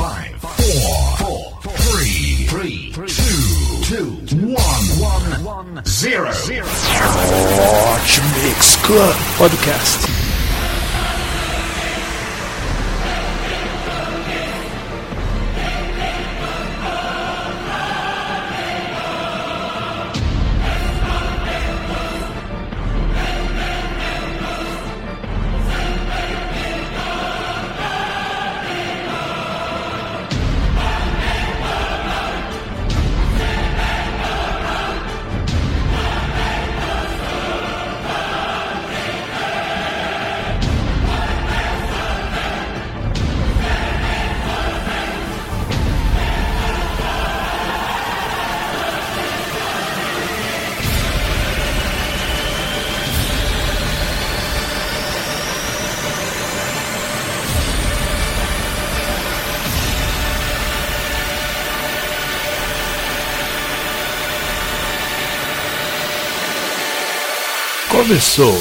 Five, four, four, three, three, two, two, one, one, one, zero. Watch Mix Club Podcast. começou!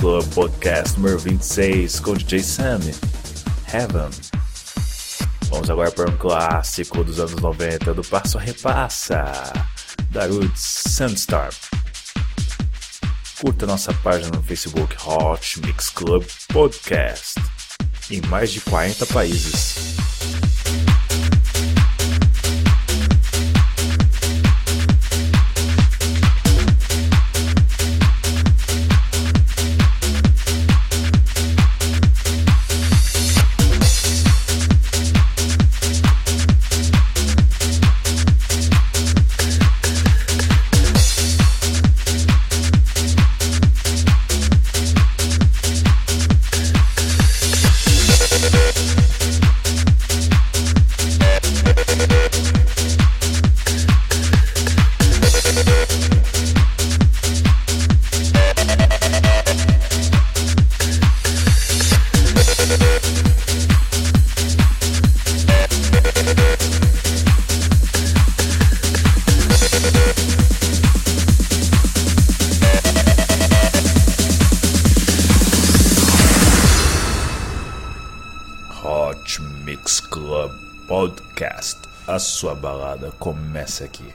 Club Podcast número 26 com DJ Sam, Heaven. Vamos agora para um clássico dos anos 90 do Passo a Repassa, da Roots Sandstorm. Curta nossa página no Facebook Hot Mix Club Podcast, em mais de 40 países. sua balada começa aqui.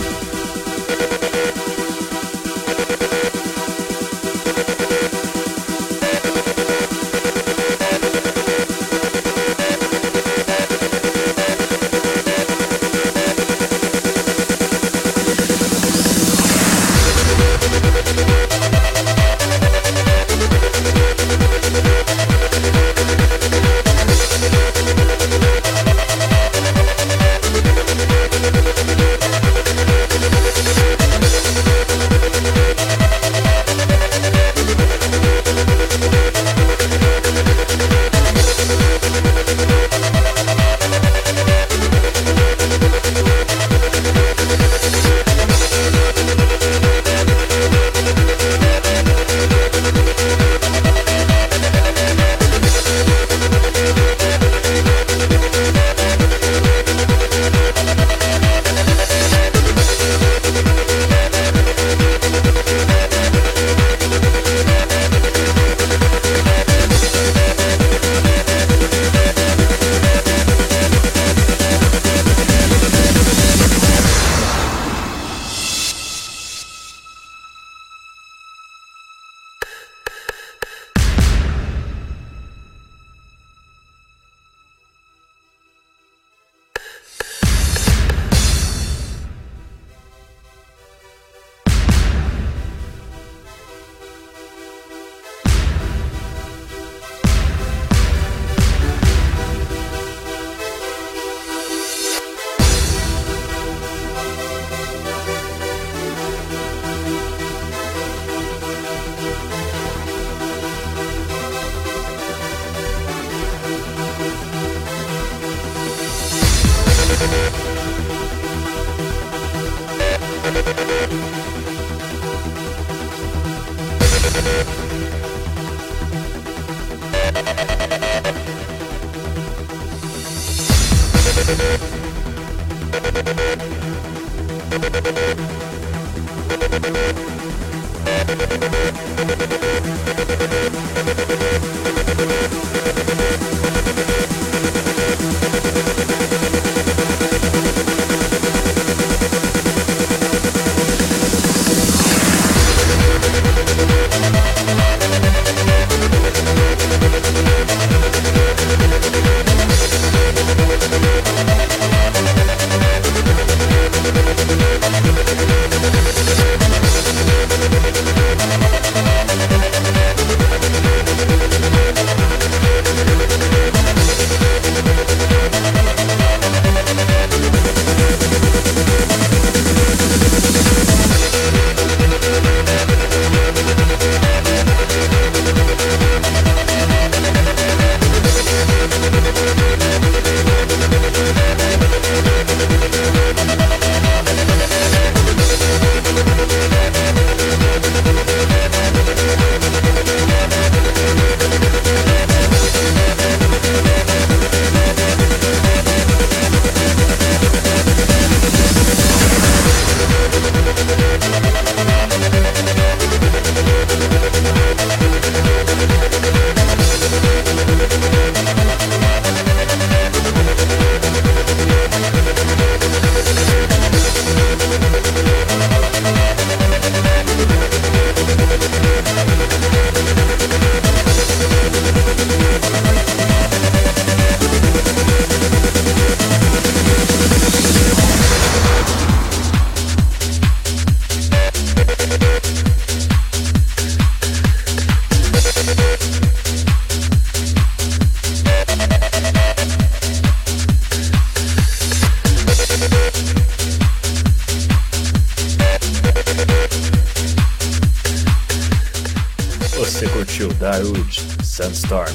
Mitchell, Darude, Sandstorm.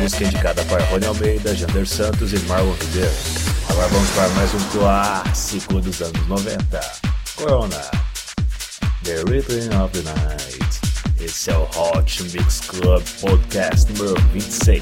Música indicada para Rony Almeida, Jander Santos e Marlon Ribeiro. Agora vamos para mais um clássico dos anos 90. Corona. The Rhythm of the Night. Esse é o Hot Mix Club Podcast número 26.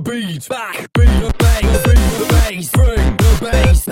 beat, back, beat the bass, beat the bass, bring the bass.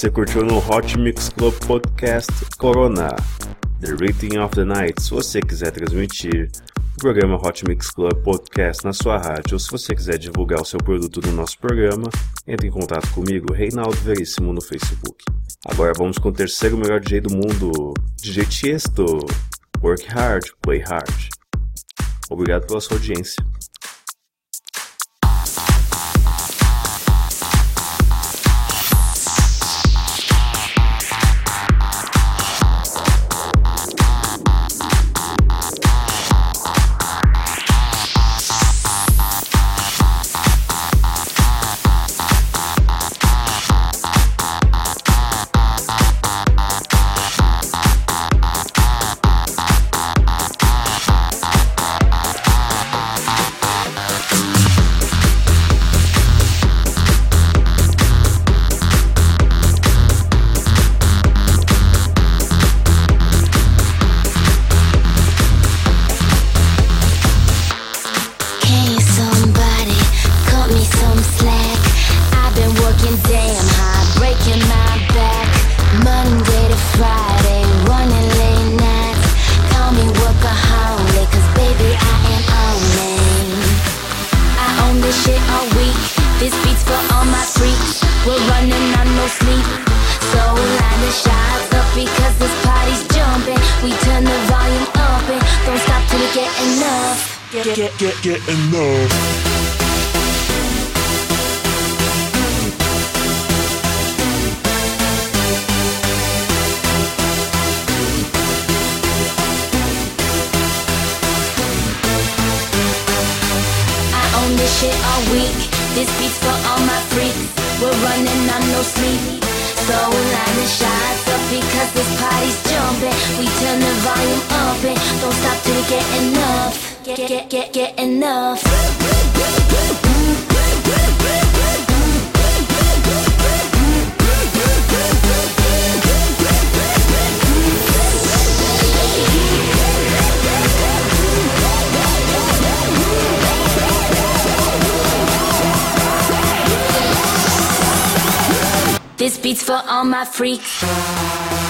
Você curtiu no Hot Mix Club Podcast Corona, The Rating of the Night. Se você quiser transmitir o programa Hot Mix Club Podcast na sua rádio ou se você quiser divulgar o seu produto no nosso programa, entre em contato comigo, Reinaldo Veríssimo, no Facebook. Agora vamos com o terceiro melhor DJ do mundo, DJ Tiesto. Work hard, play hard. Obrigado pela sua audiência. get, get, get, get in love. shit all week. This beat's for all my freaks. We're running on no sleep. So line the shots up because this party's jumping. We turn the volume up and don't stop till we get enough get, get, get, get enough. This beat's for all my freaks.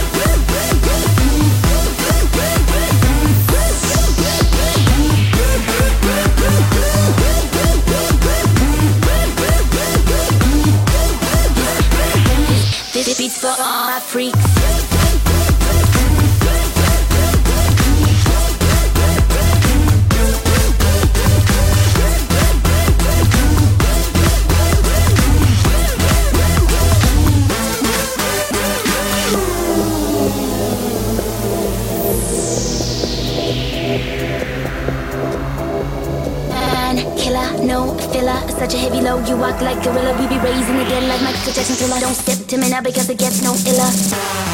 for all my freaks. Low, You walk like gorilla. We be raising again like Michael Jackson till I don't step to me now because it gets no iller.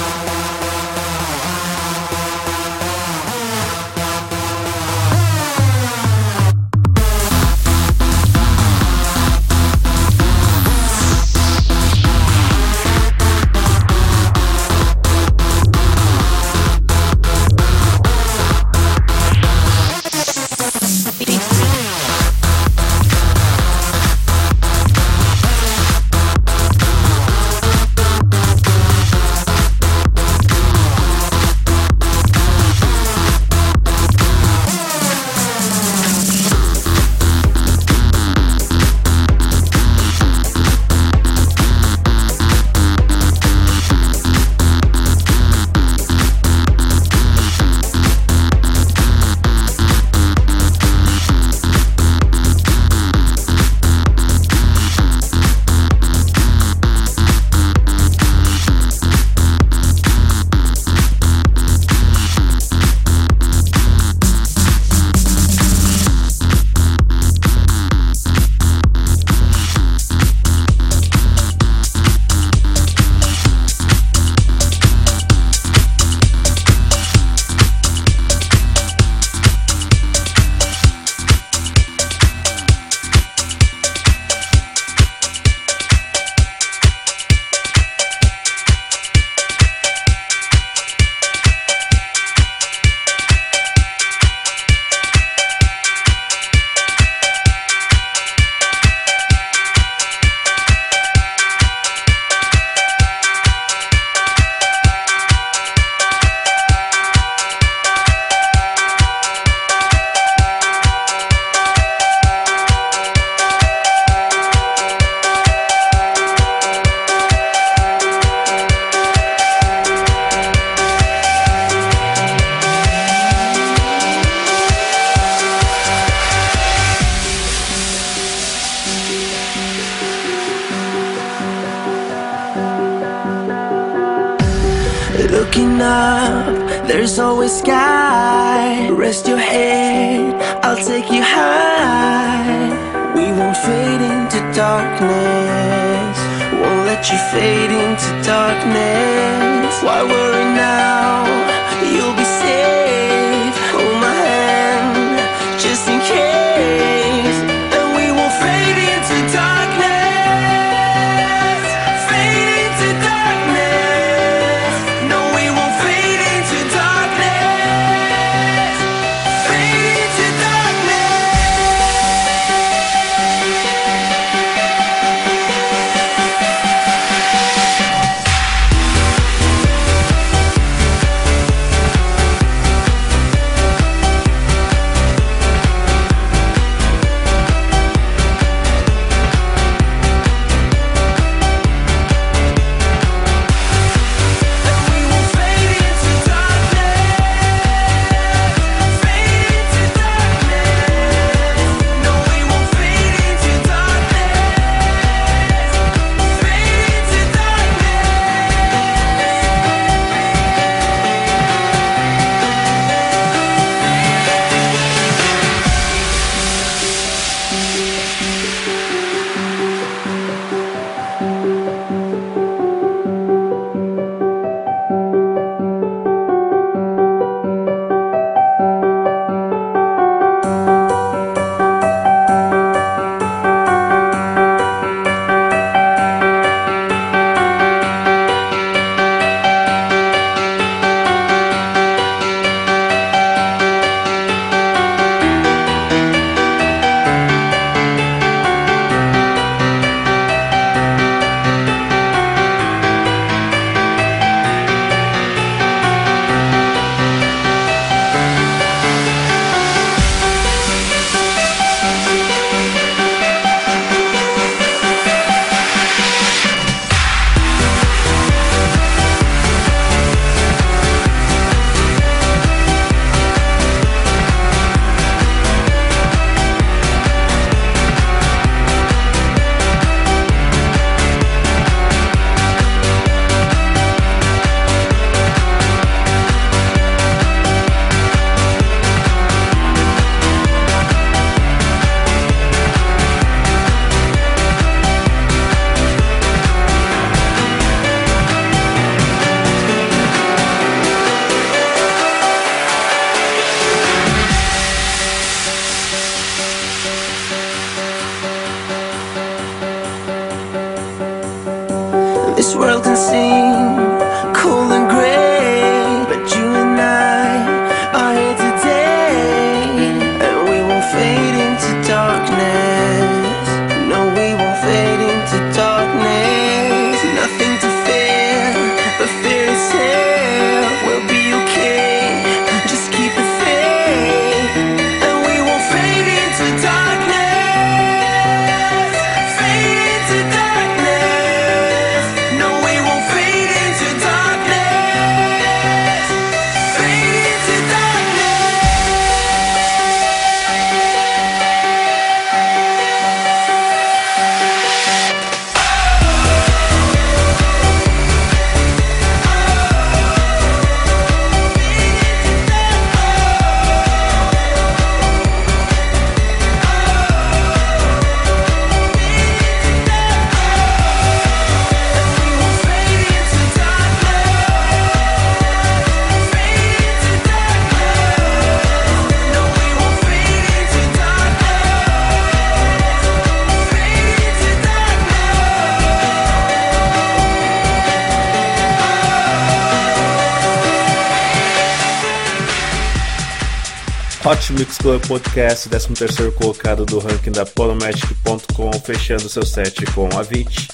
Hot Mix Club Podcast, 13º colocado do ranking da Podomatic.com, fechando seu set com Avicii,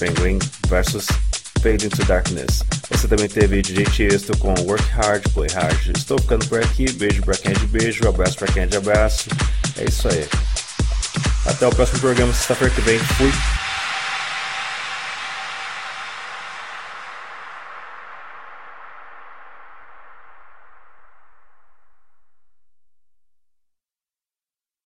Penguin versus Fade Into Darkness. Você também teve DJ Tiesto com Work Hard, Play Hard. Estou ficando por aqui, beijo pra quem é de beijo, abraço pra quem é de abraço. É isso aí. Até o próximo programa, sexta-feira que vem. Fui!